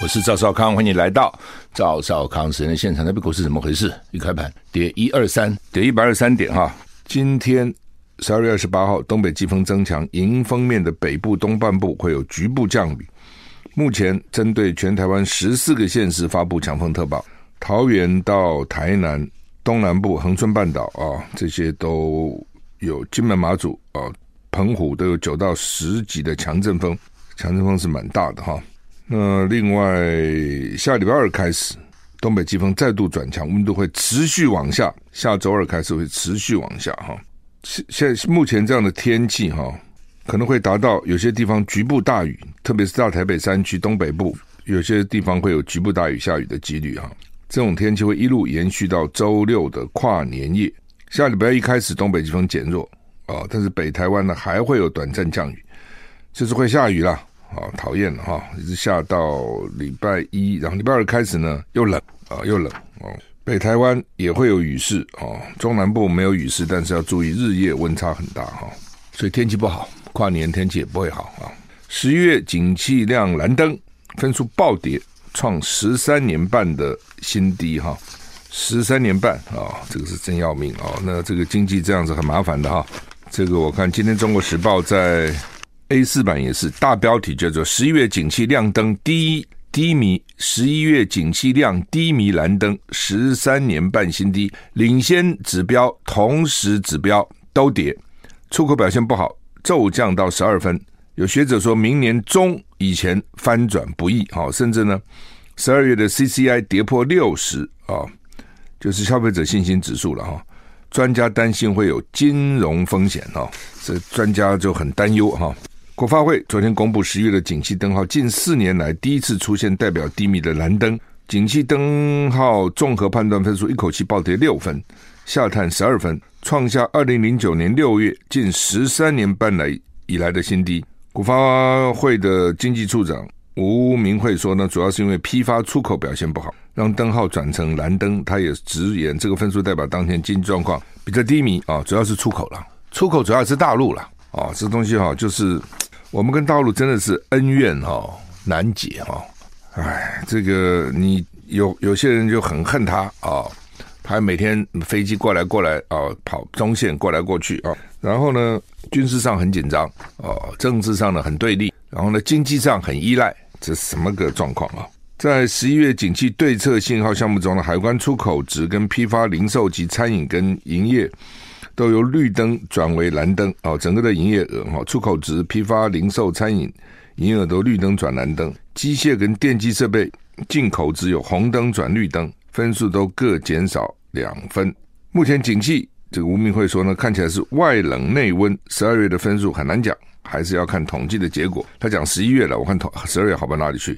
我是赵少康，欢迎你来到赵少康时间的现场。那边股市怎么回事？一开盘跌一二三，跌一百二十三点哈。今天十二月二十八号，东北季风增强，迎风面的北部东半部会有局部降雨。目前针对全台湾十四个县市发布强风特报，桃园到台南东南部、恒春半岛啊，这些都有金门、马祖啊、澎湖都有九到十级的强阵风，强阵风是蛮大的哈。那另外下礼拜二开始。东北季风再度转强，温度会持续往下。下周二开始会持续往下哈。现现目前这样的天气哈，可能会达到有些地方局部大雨，特别是大台北山区东北部，有些地方会有局部大雨下雨的几率哈。这种天气会一路延续到周六的跨年夜。下礼拜一开始东北季风减弱啊，但是北台湾呢还会有短暂降雨，就是会下雨啦。啊，讨厌哈，一直下到礼拜一，然后礼拜二开始呢又冷啊，又冷哦。北台湾也会有雨势哦，中南部没有雨势，但是要注意日夜温差很大哈，所以天气不好，跨年天气也不会好啊。十一月景气量蓝灯，分数暴跌，创十三年半的新低哈，十三年半啊，这个是真要命啊。那这个经济这样子很麻烦的哈，这个我看今天中国时报在。A 四版也是大标题叫做“十一月景气亮灯低低迷”，十一月景气亮低迷蓝灯，十三年半新低，领先指标同时指标都跌，出口表现不好，骤降到十二分。有学者说明年中以前翻转不易，好，甚至呢，十二月的 CCI 跌破六十啊，就是消费者信心指数了哈。专家担心会有金融风险哈，这专家就很担忧哈。国发会昨天公布十月的景气灯号，近四年来第一次出现代表低迷的蓝灯。景气灯号综合判断分数一口气暴跌六分，下探十二分，创下二零零九年六月近十三年半来以来的新低。国发会的经济处长吴明慧说呢，主要是因为批发出口表现不好，让灯号转成蓝灯。他也直言，这个分数代表当前经济状况比较低迷啊，主要是出口了，出口主要是大陆了啊，这东西哈就是。我们跟大陆真的是恩怨哈、哦、难解哈、哦，哎，这个你有有些人就很恨他啊，他、每天飞机过来过来啊、跑中线过来过去啊、然后呢，军事上很紧张哦，政治上呢很对立，然后呢，经济上很依赖，这是什么个状况啊？在十一月景气对策信号项目中的海关出口值跟批发零售及餐饮跟营业。都由绿灯转为蓝灯哦，整个的营业额哈，出口值、批发、零售、餐饮营业额都绿灯转蓝灯，机械跟电机设备进口只有红灯转绿灯，分数都各减少两分。目前景气这个吴明慧说呢，看起来是外冷内温，十二月的分数很难讲，还是要看统计的结果。他讲十一月了，我看统十二月好不到哪里去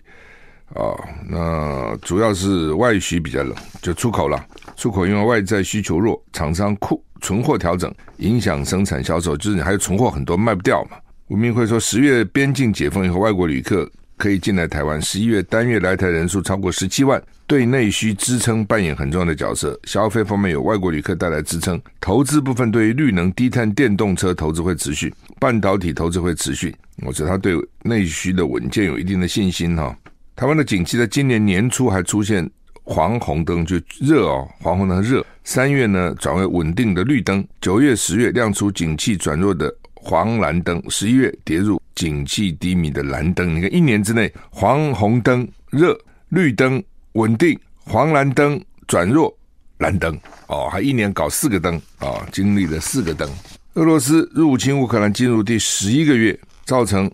啊？那主要是外需比较冷，就出口了，出口因为外在需求弱，厂商库。存货调整影响生产销售，就是你还有存货很多卖不掉嘛。吴明辉说，十月边境解封以后，外国旅客可以进来台湾。十一月单月来台人数超过十七万，对内需支撑扮演很重要的角色。消费方面有外国旅客带来支撑，投资部分对于绿能、低碳电动车投资会持续，半导体投资会持续。我觉得他对内需的稳健有一定的信心哈。台湾的景气在今年年初还出现。黄红灯就热哦，黄红灯热。三月呢转为稳定的绿灯，九月、十月亮出景气转弱的黄蓝灯，十一月跌入景气低迷的蓝灯。你看一年之内，黄红灯热，绿灯稳定，黄蓝灯转弱，蓝灯哦，还一年搞四个灯啊、哦，经历了四个灯。俄罗斯入侵乌克兰进入第十一个月，造成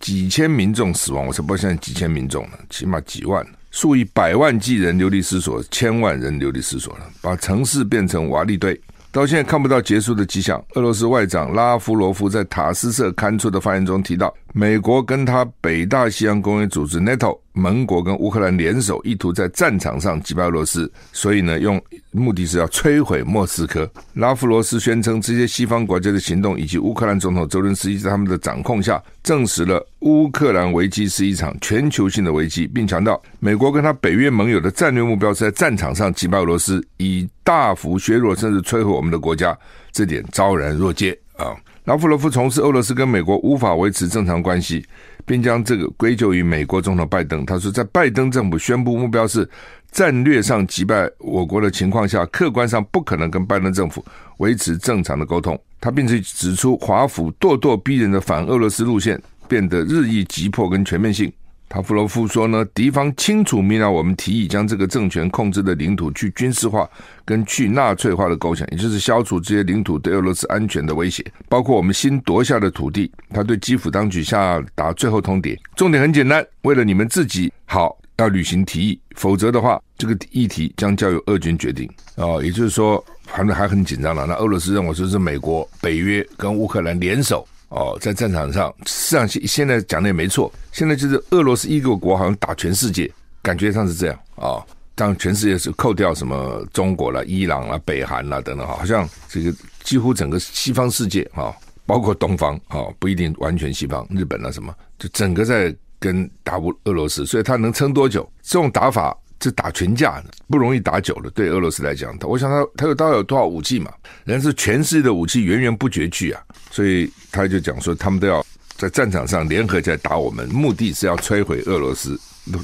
几千民众死亡，我才不相信几千民众呢，起码几万。数以百万计人流离失所，千万人流离失所了，把城市变成瓦砾堆，到现在看不到结束的迹象。俄罗斯外长拉夫罗夫在塔斯社刊出的发言中提到，美国跟他北大西洋公约组织 NATO 盟国跟乌克兰联手，意图在战场上击败俄罗斯，所以呢，用目的是要摧毁莫斯科。拉夫罗斯宣称，这些西方国家的行动以及乌克兰总统泽伦斯基在他们的掌控下，证实了乌克兰危机是一场全球性的危机，并强调美国跟他北约盟友的战略目标是在战场上击败俄罗斯，以大幅削弱甚至摧毁我们的国家，这点昭然若揭啊。拉夫罗夫从事俄罗斯跟美国无法维持正常关系，并将这个归咎于美国总统拜登。他说，在拜登政府宣布目标是战略上击败我国的情况下，客观上不可能跟拜登政府维持正常的沟通。他并且指出，华府咄咄逼人的反俄罗斯路线变得日益急迫跟全面性。塔夫罗夫说呢，敌方清楚明了我们提议将这个政权控制的领土去军事化跟去纳粹化的构想，也就是消除这些领土对俄罗斯安全的威胁，包括我们新夺下的土地。他对基辅当局下达最后通牒，重点很简单，为了你们自己好，要履行提议，否则的话，这个议题将交由俄军决定。哦，也就是说，反正还很紧张了。那俄罗斯认为说是美国、北约跟乌克兰联手。哦，在战场上，实际上现现在讲的也没错。现在就是俄罗斯一个国好像打全世界，感觉上是这样啊。哦，当全世界是扣掉什么中国啦、伊朗啦、北韩啦等等，好像这个几乎整个西方世界啊，包括东方啊，不一定完全西方，日本啦什么，就整个在跟打乌俄罗斯，所以他能撑多久？这种打法。这打群架不容易打久了，对俄罗斯来讲，我想他他有到底有多少武器嘛？人家是全世界的武器源源不绝去啊，所以他就讲说，他们都要在战场上联合起来打我们，目的是要摧毁俄罗斯，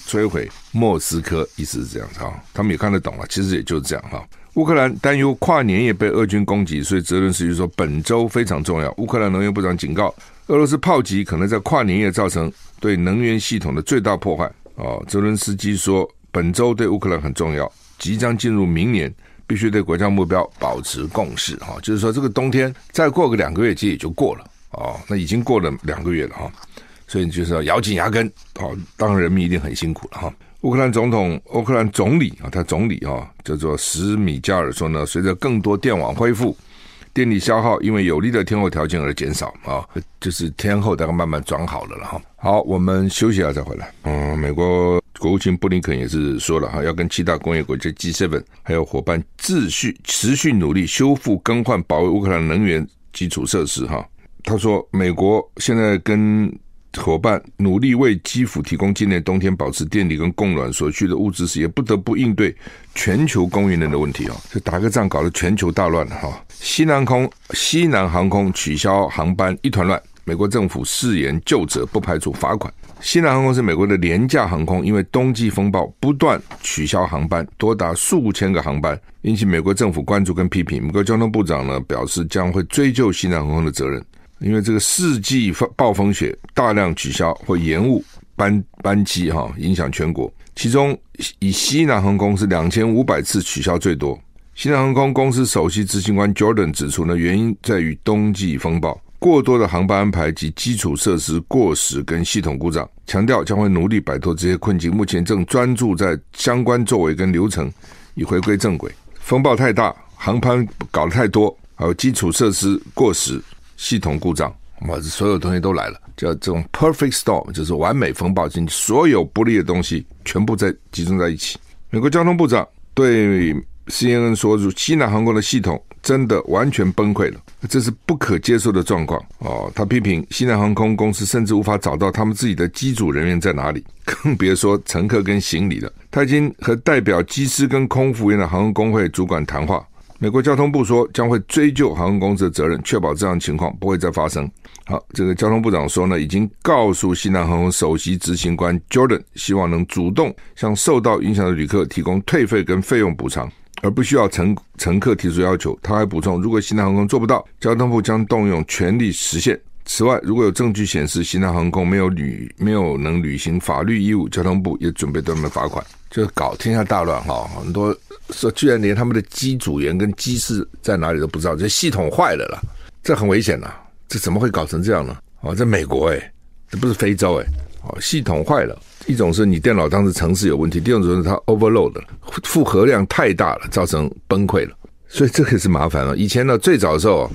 摧毁莫斯科，意思是这样子哈。他们也看得懂了，其实也就是这样哈。乌克兰担忧跨年夜被俄军攻击，所以泽伦斯基说本周非常重要。乌克兰能源部长警告，俄罗斯炮击可能在跨年夜造成对能源系统的最大破坏。哦，泽伦斯基说。本周对乌克兰很重要，即将进入明年，必须对国家目标保持共识。哈，就是说这个冬天再过个两个月，其实也就过了。哦，那已经过了两个月了哈，所以就是要咬紧牙根。好，当然人民一定很辛苦了哈。乌克兰总统、乌克兰总理啊，他总理啊叫做史米加尔说呢，随着更多电网恢复，电力消耗因为有利的天候条件而减少啊，就是天候大概慢慢转好了了哈。好，我们休息一下再回来。嗯，美国。国务卿布林肯也是说了哈，要跟七大工业国家 G7 还有伙伴继续持续努力修复更换保卫乌克兰能源基础设施哈。他说，美国现在跟伙伴努力为基辅提供今年冬天保持电力跟供暖所需的物资时，也不得不应对全球供应链的问题哦。这打个仗搞得全球大乱哈。西南空西南航空取消航班一团乱，美国政府誓言就责，不排除罚款。西南航空是美国的廉价航空，因为冬季风暴不断取消航班，多达数千个航班，引起美国政府关注跟批评。美国交通部长呢表示将会追究西南航空的责任，因为这个世纪暴风雪大量取消或延误班班机哈，影响全国。其中以西南航空是两千五百次取消最多。西南航空公司首席执行官 Jordan 指出呢，原因在于冬季风暴。过多的航班安排及基础设施过时跟系统故障，强调将会努力摆脱这些困境。目前正专注在相关作为跟流程，以回归正轨。风暴太大，航班搞得太多，还有基础设施过时、系统故障，哇，所有东西都来了，叫这种 perfect storm，就是完美风暴，经所有不利的东西全部在集中在一起。美国交通部长对 CNN 说，西南航空的系统真的完全崩溃了。这是不可接受的状况哦！他批评西南航空公司甚至无法找到他们自己的机组人员在哪里，更别说乘客跟行李了。他已经和代表机师跟空服员的航空工会主管谈话。美国交通部说将会追究航空公司的责任，确保这样情况不会再发生。好，这个交通部长说呢，已经告诉西南航空首席执行官 Jordan，希望能主动向受到影响的旅客提供退费跟费用补偿。而不需要乘乘客提出要求。他还补充，如果西南航空做不到，交通部将动用全力实现。此外，如果有证据显示西南航空没有履没有能履行法律义务，交通部也准备对他们罚款。就搞天下大乱哈，很多说居然连他们的机组员跟机师在哪里都不知道，这系统坏了啦，这很危险呐！这怎么会搞成这样呢？哦，在美国诶，这不是非洲诶，哦，系统坏了。一种是你电脑当时程式有问题，第二种是它 overload 了，负荷量太大了，造成崩溃了。所以这个是麻烦了。以前呢，最早的时候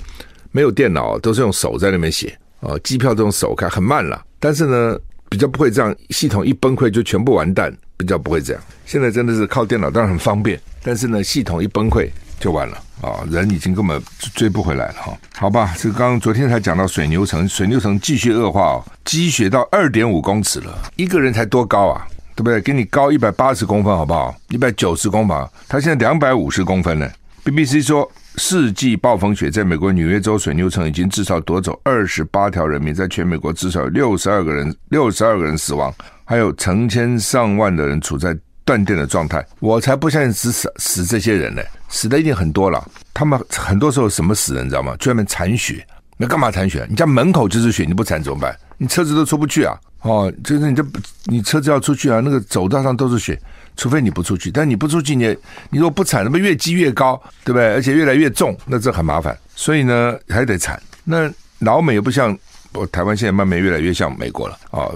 没有电脑，都是用手在那边写啊，机票这种手开，很慢了。但是呢，比较不会这样，系统一崩溃就全部完蛋，比较不会这样。现在真的是靠电脑，当然很方便，但是呢，系统一崩溃就完了啊，人已经根本追不回来了哈。好吧，这刚刚昨天才讲到水牛城，水牛城继续恶化哦，积雪到二点五公尺了，一个人才多高啊？对不对？给你高一百八十公分好不好？一百九十公分，他现在两百五十公分呢。BBC 说，世纪暴风雪在美国纽约州水牛城已经至少夺走二十八条人命，在全美国至少有六十二个人，六十二个人死亡，还有成千上万的人处在断电的状态。我才不相信只死死这些人呢，死的一定很多了。他们很多时候什么死人，你知道吗？专门铲雪。那干嘛铲雪？你家门口就是雪，你不铲怎么办？你车子都出不去啊！哦，就是你这你车子要出去啊，那个走道上都是雪，除非你不出去。但你不出去，你你如果不铲，那么越积越高，对不对？而且越来越重，那这很麻烦。所以呢，还得铲。那老美又不像，台湾现在慢慢越来越像美国了哦。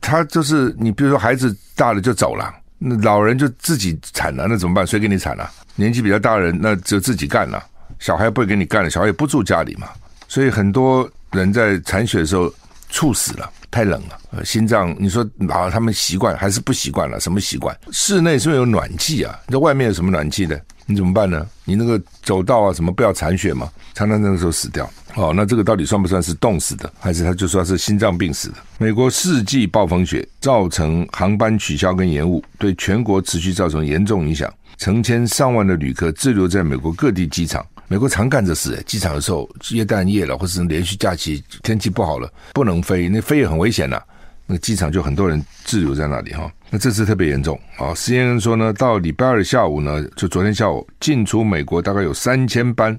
他就是你，比如说孩子大了就走了，那老人就自己铲了，那怎么办？谁给你铲了？年纪比较大的人，那就自己干了。小孩不会给你干了，小孩也不住家里嘛。所以很多人在铲雪的时候猝死了。太冷了，呃，心脏，你说啊，他们习惯还是不习惯了？什么习惯？室内是不是有暖气啊？那外面有什么暖气的？你怎么办呢？你那个走道啊，什么不要铲雪吗？常常那个时候死掉。哦，那这个到底算不算是冻死的，还是他就说是心脏病死的？美国世纪暴风雪造成航班取消跟延误，对全国持续造成严重影响，成千上万的旅客滞留在美国各地机场。美国常干这事，机场的时候耶诞夜了，或是连续假期天气不好了，不能飞，那飞也很危险呐。那机场就很多人滞留在那里哈。那这次特别严重啊！CNN 说呢，到礼拜二下午呢，就昨天下午进出美国大概有三千班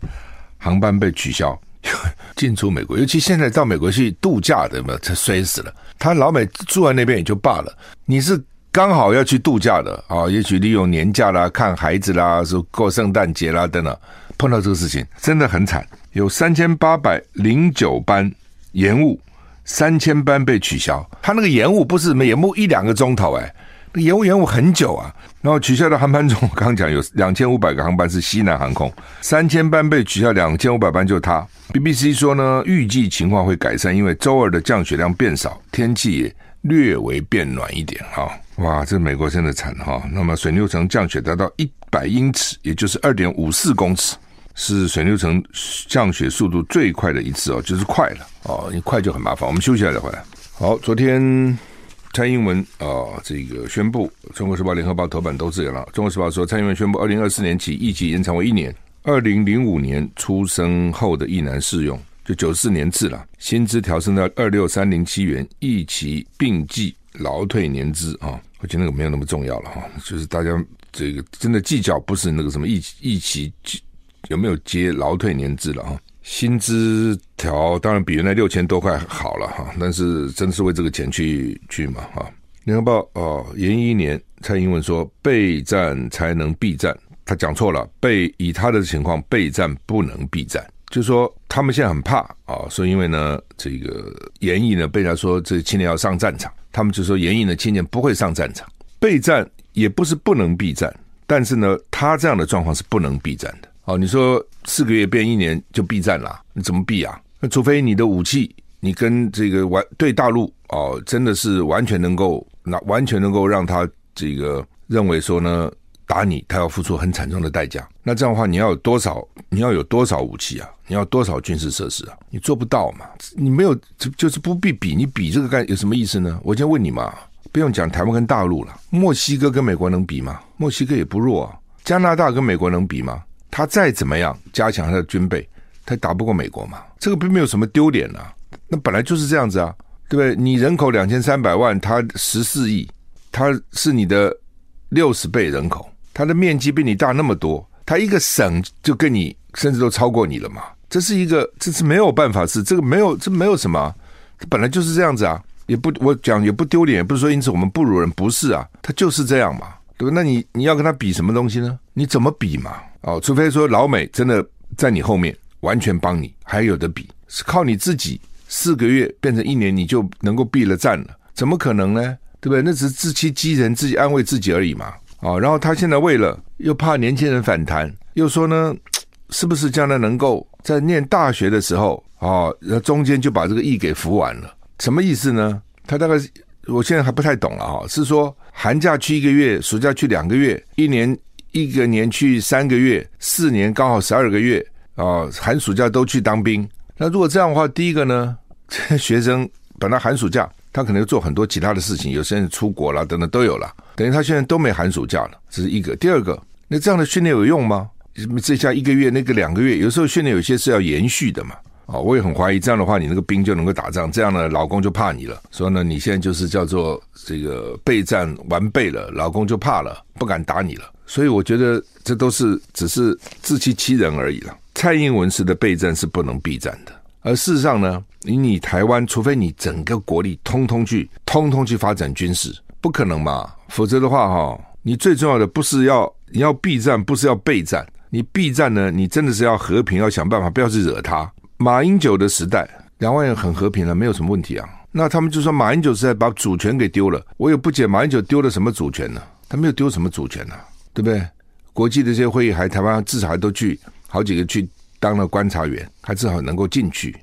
航班被取消，进出美国，尤其现在到美国去度假的嘛，他摔死了。他老美住在那边也就罢了，你是刚好要去度假的啊，也许利用年假啦、看孩子啦、说过圣诞节啦等等。碰到这个事情真的很惨，有三千八百零九班延误，三千班被取消。他那个延误不是延误一两个钟头，哎，那延误延误很久啊。然后取消的航班中，我刚刚讲有两千五百个航班是西南航空，三千班被取消，两千五百班就他。BBC 说呢，预计情况会改善，因为周二的降雪量变少，天气也略微变暖一点。哈，哇，这美国真的惨哈。那么水牛城降雪达到一百英尺，也就是二点五四公尺。是水牛城降雪速度最快的一次哦，就是快了哦，你快就很麻烦。我们休息一下再回来。好，昨天蔡英文啊、这个宣布，《中国时报》、《联合报》头版都这样了。《中国时报》说，蔡英文宣布，二零二四年起役期延长为一年，二零零五年出生后的役男适用，就九四年制了。薪资调升到二六三零七元，役期并计劳退年资啊、我觉得那个没有那么重要了哈，就是大家这个真的计较不是那个什么役役期。有没有接劳退年资了哈？薪资条当然比原来六千多块好了哈，但是真的是为这个钱去去嘛哈？联合报哦，延一年，蔡英文说备战才能避战，他讲错了，备以他的情况备战不能避战，就是说他们现在很怕啊，说因为呢这个延役呢被他说这青年要上战场，他们就说延役呢青年不会上战场，备战也不是不能避战，但是呢他这样的状况是不能避战的。哦，你说四个月变一年就避战了，你怎么避啊？那除非你的武器，你跟这个完对大陆哦，真的是完全能够那完全能够让他这个认为说呢，打你他要付出很惨重的代价。那这样的话，你要有多少？你要有多少武器啊？你要多少军事设施啊？你做不到嘛？你没有就就是不必比，你比这个干有什么意思呢？我先问你嘛，不用讲台湾跟大陆了，墨西哥跟美国能比吗？墨西哥也不弱啊，加拿大跟美国能比吗？他再怎么样加强他的军备，他打不过美国嘛？这个并没有什么丢脸啊。那本来就是这样子啊，对不对？你人口两千三百万，他十四亿，他是你的六十倍人口，他的面积比你大那么多，他一个省就跟你甚至都超过你了嘛？这是一个，这是没有办法，是这个没有，这没有什么，这本来就是这样子啊。也不我讲也不丢脸，也不是说因此我们不如人，不是啊，他就是这样嘛，对不？那你你要跟他比什么东西呢？你怎么比嘛？哦，除非说老美真的在你后面完全帮你，还有得比，是靠你自己四个月变成一年，你就能够避了战了？怎么可能呢？对不对？那只是自欺欺人，自己安慰自己而已嘛。哦，然后他现在为了又怕年轻人反弹，又说呢，是不是将来能够在念大学的时候，哦，那中间就把这个役给服完了？什么意思呢？他大概是我现在还不太懂了哈，是说寒假去一个月，暑假去两个月，一年一个年去三个月，四年刚好十二个月啊，寒暑假都去当兵。那如果这样的话，第一个呢，学生本来寒暑假他可能做很多其他的事情，有些人出国了等等都有了，等于他现在都没寒暑假了，这是一个。第二个，那这样的训练有用吗？这下一个月，那个两个月，有时候训练有些是要延续的嘛。啊，我也很怀疑这样的话，你那个兵就能够打仗，这样呢，老公就怕你了。所以呢，你现在就是叫做这个备战完备了，老公就怕了，不敢打你了。所以我觉得这都是只是自欺欺人而已了。蔡英文式的备战是不能避战的，而事实上呢，以你台湾，除非你整个国力通通去通通去发展军事，不可能嘛。否则的话，哈，你最重要的不是要你要避战，不是要备战。你避战呢？你真的是要和平，要想办法，不要去惹他。马英九的时代，两万人很和平了，没有什么问题啊。那他们就说马英九时代把主权给丢了，我也不解马英九丢了什么主权呢？他没有丢什么主权呢，对不对？国际的这些会议，还台湾至少还都去好几个去当了观察员，还至少能够进去。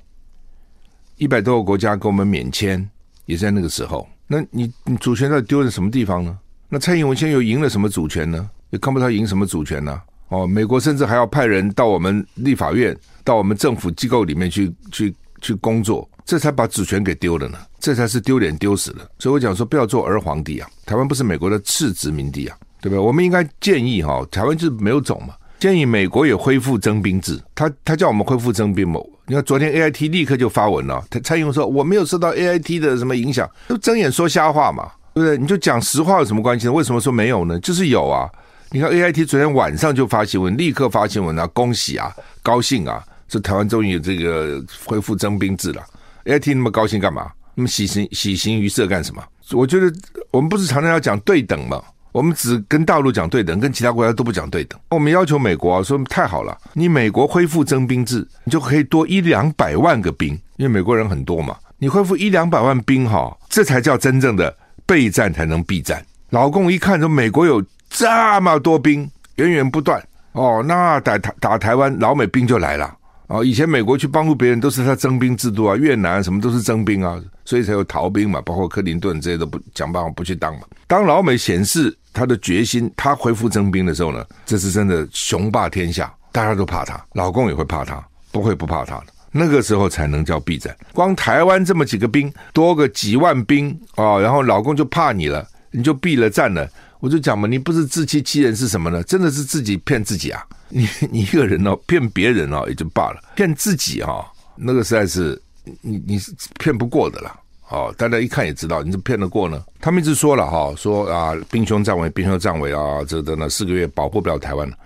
一百多个国家给我们免签，也在那个时候。那你你主权到底丢在什么地方呢？那蔡英文现在又赢了什么主权呢？也看不到赢什么主权呢？哦，美国甚至还要派人到我们立法院、到我们政府机构里面去、去、去工作，这才把主权给丢了呢。这才是丢脸丢死了。所以我讲说，不要做儿皇帝啊！台湾不是美国的次殖民地啊，对不对？我们应该建议哈，台湾就是没有种嘛，建议美国也恢复征兵制。他他叫我们恢复征兵嘛？你看昨天 A I T 立刻就发文了，蔡英文说我没有受到 A I T 的什么影响，就睁眼说瞎话嘛，对不对？你就讲实话有什么关系呢？为什么说没有呢？就是有啊。你看 A I T 昨天晚上就发新闻，立刻发新闻啊，恭喜啊，高兴啊，这台湾终于有这个恢复征兵制了。A I T 那么高兴干嘛？那么喜形喜形于色干什么？我觉得我们不是常常要讲对等吗？我们只跟大陆讲对等，跟其他国家都不讲对等。我们要求美国啊，说太好了，你美国恢复征兵制，你就可以多一两百万个兵，因为美国人很多嘛，你恢复一两百万兵哈，这才叫真正的备战才能避战。老共一看说美国有。这么多兵源源不断哦，那打打打台湾，老美兵就来了哦。以前美国去帮助别人都是他征兵制度啊，越南什么都是征兵啊，所以才有逃兵嘛，包括克林顿这些都不想办法不去当嘛。当老美显示他的决心，他恢复征兵的时候呢，这是真的雄霸天下，大家都怕他，老公也会怕他，不会不怕他的。那个时候才能叫避战。光台湾这么几个兵，多个几万兵哦，然后老公就怕你了，你就避了战了。我就讲嘛，你不是自欺欺人是什么呢？真的是自己骗自己啊！你你一个人哦，骗别人哦也就罢了，骗自己哈、哦，那个实在是你你是骗不过的啦。哦，大家一看也知道，你是骗得过呢？他们一直说了哈，说啊，兵凶战危，兵凶战危啊，这等等四个月保护不了台湾了。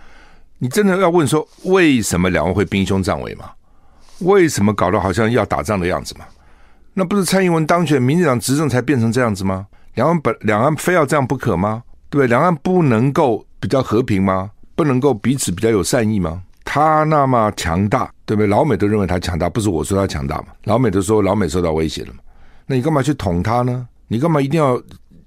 你真的要问说，为什么两岸会兵凶战危吗？为什么搞得好像要打仗的样子吗？那不是蔡英文当选，民进党执政才变成这样子吗？两岸本两岸非要这样不可吗？对，两岸不能够比较和平吗？不能够彼此比较有善意吗？他那么强大，对不对？老美都认为他强大，不是我说他强大嘛？老美都说老美受到威胁了嘛？那你干嘛去捅他呢？你干嘛一定要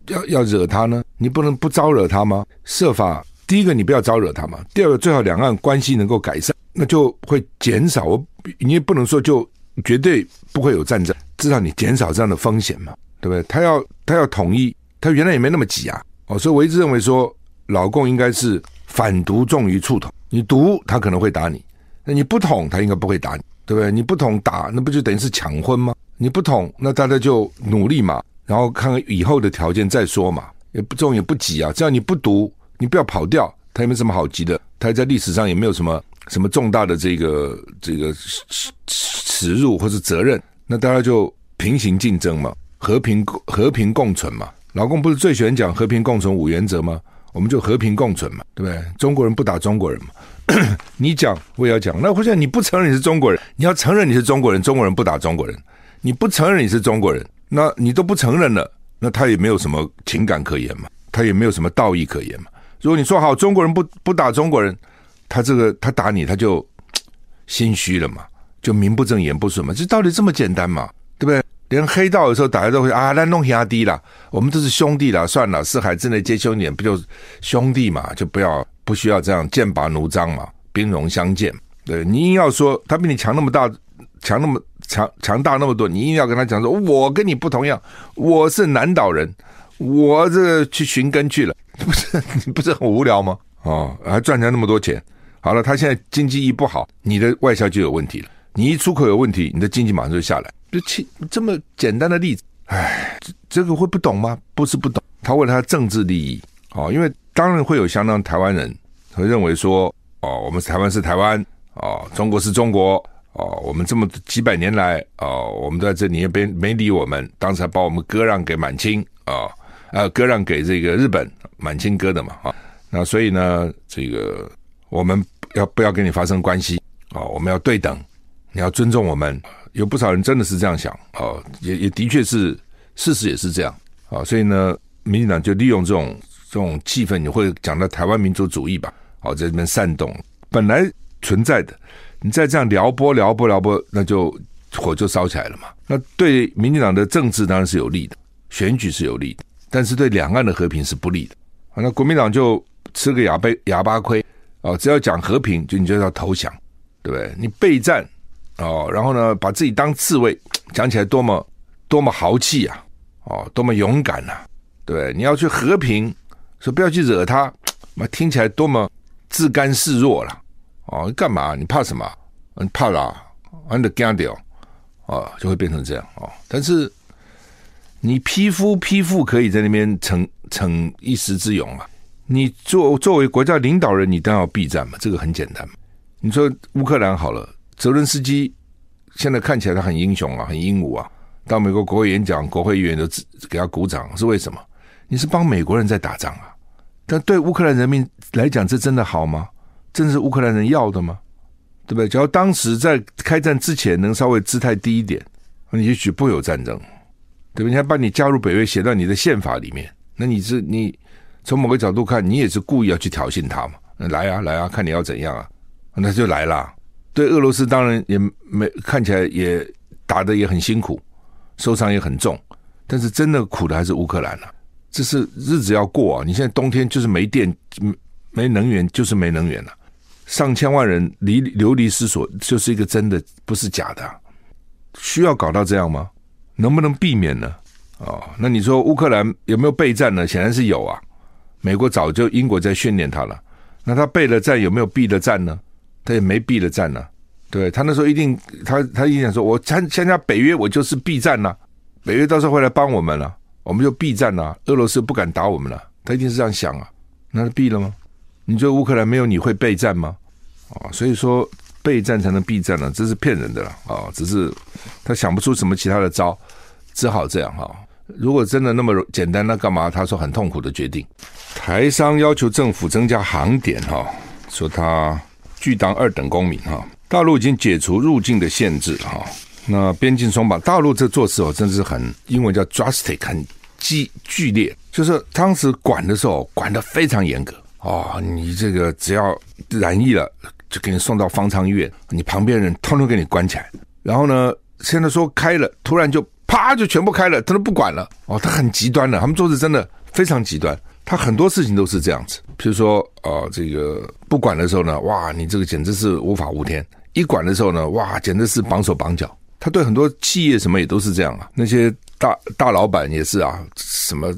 要要惹他呢？你不能不招惹他吗？设法，第一个你不要招惹他嘛。第二个，最好两岸关系能够改善，那就会减少。你也不能说就绝对不会有战争，至少你减少这样的风险嘛，对不对？他要他要统一，他原来也没那么急啊。哦，所以我一直认为说，老共应该是反独重于促统。你独，他可能会打你；那你不统，他应该不会打你，对不对？你不统打，那不就等于是抢婚吗？你不统，那大家就努力嘛，然后看看以后的条件再说嘛。也不重也不急啊，只要你不独，你不要跑掉，他也没什么好急的。他在历史上也没有什么什么重大的这个这个耻耻辱或是责任，那大家就平行竞争嘛，和平和平共存嘛。老共不是最喜欢讲和平共存五原则吗？我们就和平共存嘛，对不对？中国人不打中国人嘛。你讲我也要讲，那或者你不承认你是中国人，你要承认你是中国人，中国人不打中国人。你不承认你是中国人，那你都不承认了，那他也没有什么情感可言嘛，他也没有什么道义可言嘛。如果你说好中国人不不打中国人，他这个他打你他就心虚了嘛，就名不正言不顺嘛，这道理这么简单嘛，对不对？连黑道的时候，大家都会啊，来弄压低了，我们都是兄弟了，算了，四海之内皆兄弟，不就兄弟嘛，就不要不需要这样剑拔弩张嘛，兵戎相见。对，你硬要说他比你强那么大，强那么强强大那么多，你硬要跟他讲说，我跟你不同样，我是南岛人，我这去寻根去了，不是你不是很无聊吗？哦，还赚钱那么多钱，好了，他现在经济一不好，你的外销就有问题了，你一出口有问题，你的经济马上就下来，就这么简单的例子，哎，这这个会不懂吗？不是不懂，他为了他政治利益，哦，因为当然会有相当台湾人会认为说，哦，我们台湾是台湾。哦，中国是中国哦，我们这么几百年来哦，我们在这里也没没理我们，当时还把我们割让给满清啊，呃，割让给这个日本，满清割的嘛啊，那所以呢，这个我们要不要跟你发生关系啊？我们要对等，你要尊重我们。有不少人真的是这样想哦，也也的确是事实也是这样啊，所以呢，民进党就利用这种这种气氛，你会讲到台湾民族主义吧？哦，在这边煽动本来。存在的，你再这样撩拨撩拨撩拨，那就火就烧起来了嘛。那对民进党的政治当然是有利的，选举是有利的，但是对两岸的和平是不利的。啊那国民党就吃个哑巴哑巴亏哦，只要讲和平，就你就要投降，对不对？你备战哦，然后呢，把自己当刺猬，讲起来多么多么豪气啊，哦，多么勇敢呐、啊，对？你要去和平，说不要去惹他，那听起来多么自甘示弱了。哦，干嘛？你怕什么？你怕啦，你的干掉，哦，就会变成这样哦。但是你匹夫匹妇可以在那边逞逞一时之勇嘛？你作作为国家领导人，你当然要避战嘛，这个很简单嘛。你说乌克兰好了，泽伦斯基现在看起来他很英雄啊，很英武啊，到美国国会演讲，国会议员都给他鼓掌，是为什么？你是帮美国人在打仗啊？但对乌克兰人民来讲，这真的好吗？真的是乌克兰人要的吗？对不对？只要当时在开战之前能稍微姿态低一点，你也许不会有战争，对不对？你还把你加入北约写到你的宪法里面，那你是你从某个角度看，你也是故意要去挑衅他嘛？来啊来啊，看你要怎样啊？那就来了。对俄罗斯当然也没看起来也打得也很辛苦，受伤也很重，但是真的苦的还是乌克兰啊。这是日子要过啊！你现在冬天就是没电，没能源，就是没能源了。上千万人离流离失所，就是一个真的，不是假的。需要搞到这样吗？能不能避免呢？哦，那你说乌克兰有没有备战呢？显然是有啊。美国早就英国在训练他了。那他备了战，有没有避了战呢？他也没避了战呢。对，他那时候一定，他他一定想说，我参参加北约，我就是避战呐。北约到时候会来帮我们了，我们就避战呐。俄罗斯不敢打我们了，他一定是这样想啊。那他避了吗？你觉得乌克兰没有你会备战吗？啊，所以说备战才能避战呢，这是骗人的了啊！只是他想不出什么其他的招，只好这样哈。如果真的那么简单，那干嘛？他说很痛苦的决定。台商要求政府增加航点哈，说他拒当二等公民哈。大陆已经解除入境的限制哈，那边境松绑，大陆这做事哦，真是很英文叫 drastic，很激剧烈，就是当时管的时候管的非常严格。哦，你这个只要染疫了，就给你送到方舱医院，你旁边人通通给你关起来。然后呢，现在说开了，突然就啪就全部开了，他都不管了。哦，他很极端的，他们做事真的非常极端。他很多事情都是这样子，比如说，哦，这个不管的时候呢，哇，你这个简直是无法无天；一管的时候呢，哇，简直是绑手绑脚。他对很多企业什么也都是这样啊，那些大大老板也是啊，什么。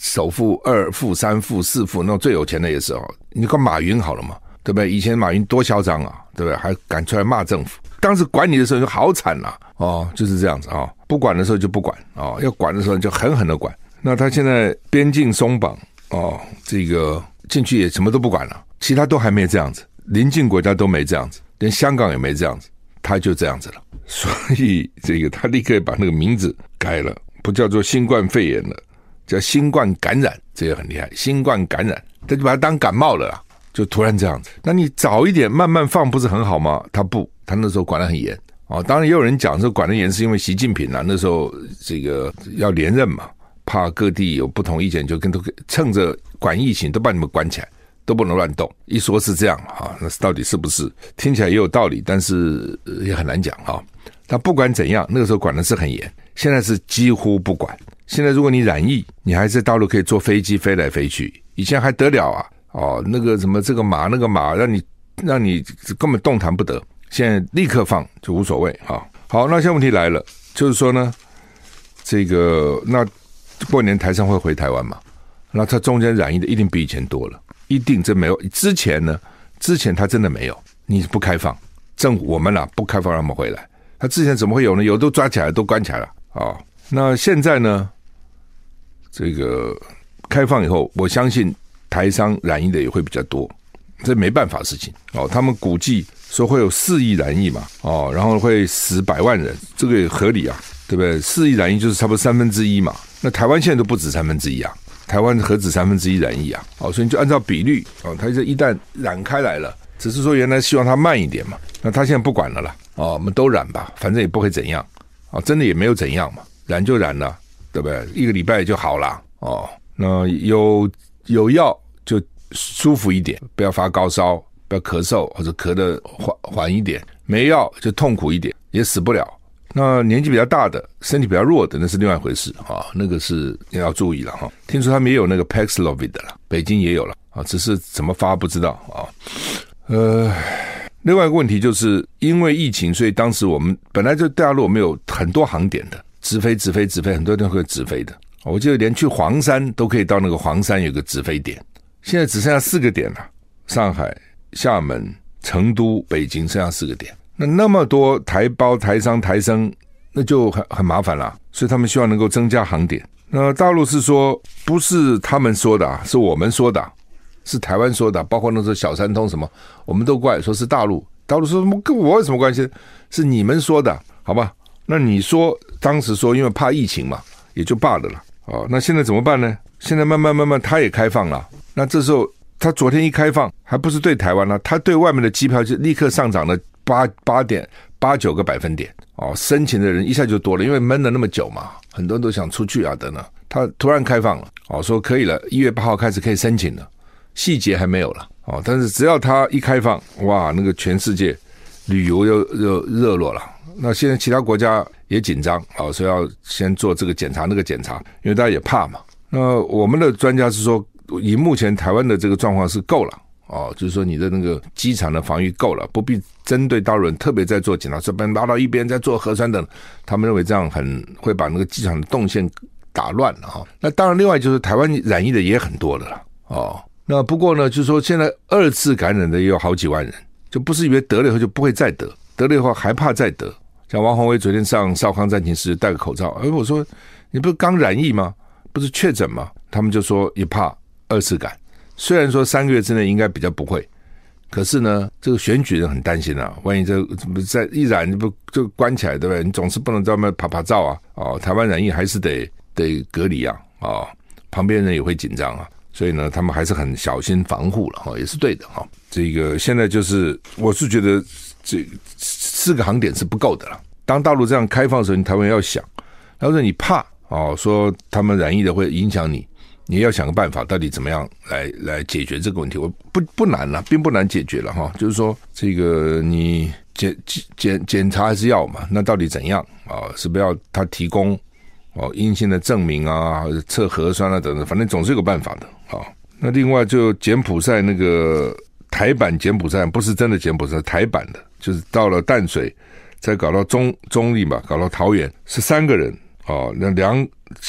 首富、二富、三富、四富，那种最有钱的也是哦。你看马云好了嘛，对不对？以前马云多嚣张啊，对不对？还敢出来骂政府。当时管你的时候就好惨呐，哦，就是这样子啊、不管的时候就不管哦，要管的时候就狠狠的管。那他现在边境松绑哦，这个进去也什么都不管了，其他都还没这样子，邻近国家都没这样子，连香港也没这样子，他就这样子了。所以这个他立刻把那个名字改了，不叫做新冠肺炎了。叫新冠感染，这也很厉害。新冠感染，他就把它当感冒了啦，就突然这样子。那你早一点慢慢放，不是很好吗？他不，他那时候管得很严哦。当然也有人讲，说管得严是因为习近平啊，那时候这个要连任嘛，怕各地有不同意见，就跟都趁着管疫情都把你们关起来，都不能乱动。一说是这样哈，那到底是不是？听起来也有道理，但是也很难讲哈。但不管怎样，那个时候管的是很严，现在是几乎不管。现在如果你染疫，你还在大陆可以坐飞机飞来飞去，以前还得了啊？哦，那个什么这个码那个码，让你让你根本动弹不得。现在立刻放就无所谓啊。好，那现在问题来了，就是说呢，这个那过年台商会回台湾嘛？那他中间染疫的一定比以前多了，一定真没有。之前呢，之前他真的没有，你不开放，政府我们呐不开放让他们回来，他之前怎么会有呢？有都抓起来，都关起来了啊、哦。那现在呢，这个开放以后，我相信台商染疫的也会比较多。这没办法事情哦，他们估计说会有四亿染疫嘛，哦，然后会死百万人，这个也合理啊，对不对？四亿染疫就是差不多三分之一嘛，那台湾现在都不止三分之一啊，台湾何止三分之一染疫啊？哦，所以你就按照比率哦，他这一旦染开来了，只是说原来希望它慢一点嘛，那他现在不管了啦，哦，我们都染吧，反正也不会怎样，哦，真的也没有怎样嘛，染就染了，对不对？一个礼拜就好了，哦，那有有药就。舒服一点，不要发高烧，不要咳嗽或者咳得缓缓一点，没药就痛苦一点，也死不了。那年纪比较大的，身体比较弱的，那是另外一回事啊，那个是你要注意了哈。听说他们也有那个 Paxlovid 的了，北京也有了啊，只是怎么发不知道啊。呃，另外一个问题就是因为疫情，所以当时我们本来就大陆没有很多航点的，直飞直飞直飞，很多地方可以直飞的。我记得连去黄山都可以到那个黄山有个直飞点。现在只剩下四个点了，上海、厦门、成都、北京，剩下四个点。那那么多台胞、台商、台生，那就很很麻烦了。所以他们希望能够增加航点。那大陆是说，不是他们说的啊，是我们说的，是台湾说的。包括那时候小三通什么，我们都怪说是大陆。大陆说什么跟我有什么关系？是你们说的，好吧？那你说当时说因为怕疫情嘛，也就罢了了。哦，那现在怎么办呢？现在慢慢慢慢，它也开放了。那这时候，他昨天一开放，还不是对台湾呢？他对外面的机票就立刻上涨了八八点八九个百分点哦，申请的人一下就多了，因为闷了那么久嘛，很多人都想出去啊等等。他突然开放了哦，说可以了，一月八号开始可以申请了，细节还没有了哦。但是只要他一开放，哇，那个全世界旅游又又热络了。那现在其他国家也紧张啊，说要先做这个检查那个检查，因为大家也怕嘛。那我们的专家是说。以目前台湾的这个状况是够了哦，就是说你的那个机场的防御够了，不必针对大陆人特别在做检查，这边拉到一边再做核酸等，他们认为这样很会把那个机场的动线打乱了哈。那当然，另外就是台湾染疫的也很多的了哦。那不过呢，就是说现在二次感染的也有好几万人，就不是以为得了以后就不会再得，得了以后还怕再得。像王宏威昨天上少康战情室戴个口罩，哎，我说你不是刚染疫吗？不是确诊吗？他们就说也怕。二次感，虽然说三个月之内应该比较不会，可是呢，这个选举人很担心啊，万一这怎么在一染不就关起来对不对？你总是不能在外面拍拍照啊，哦，台湾染疫还是得得隔离啊，哦，旁边人也会紧张啊，所以呢，他们还是很小心防护了哈，也是对的哈。这个现在就是，我是觉得这四个航点是不够的了。当大陆这样开放的时候，你台湾要想，要是你怕哦，说他们染疫的会影响你。你要想个办法，到底怎么样来来解决这个问题？我不不难了，并不难解决了哈。就是说，这个你检检检检查还是要嘛？那到底怎样啊？是不是要他提供哦阴性的证明啊，测核酸啊等等，反正总是有个办法的啊。那另外就柬埔寨那个台版柬埔寨，不是真的柬埔寨，台版的，就是到了淡水，再搞到中中坜嘛，搞到桃园，是三个人哦，那两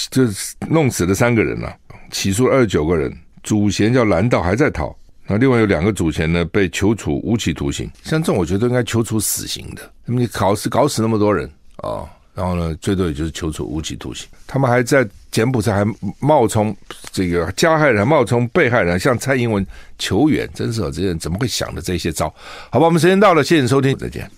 就是弄死了三个人了。起诉二十九个人，主嫌叫蓝道还在逃，那另外有两个主嫌呢被求处无期徒刑。像这种我觉得应该求处死刑的，那么你搞死搞死那么多人啊、哦，然后呢最多也就是求处无期徒刑。他们还在柬埔寨还冒充这个加害人，冒充被害人向蔡英文求援，真是啊，这些人怎么会想的这些招？好吧，我们时间到了，谢谢收听，再见。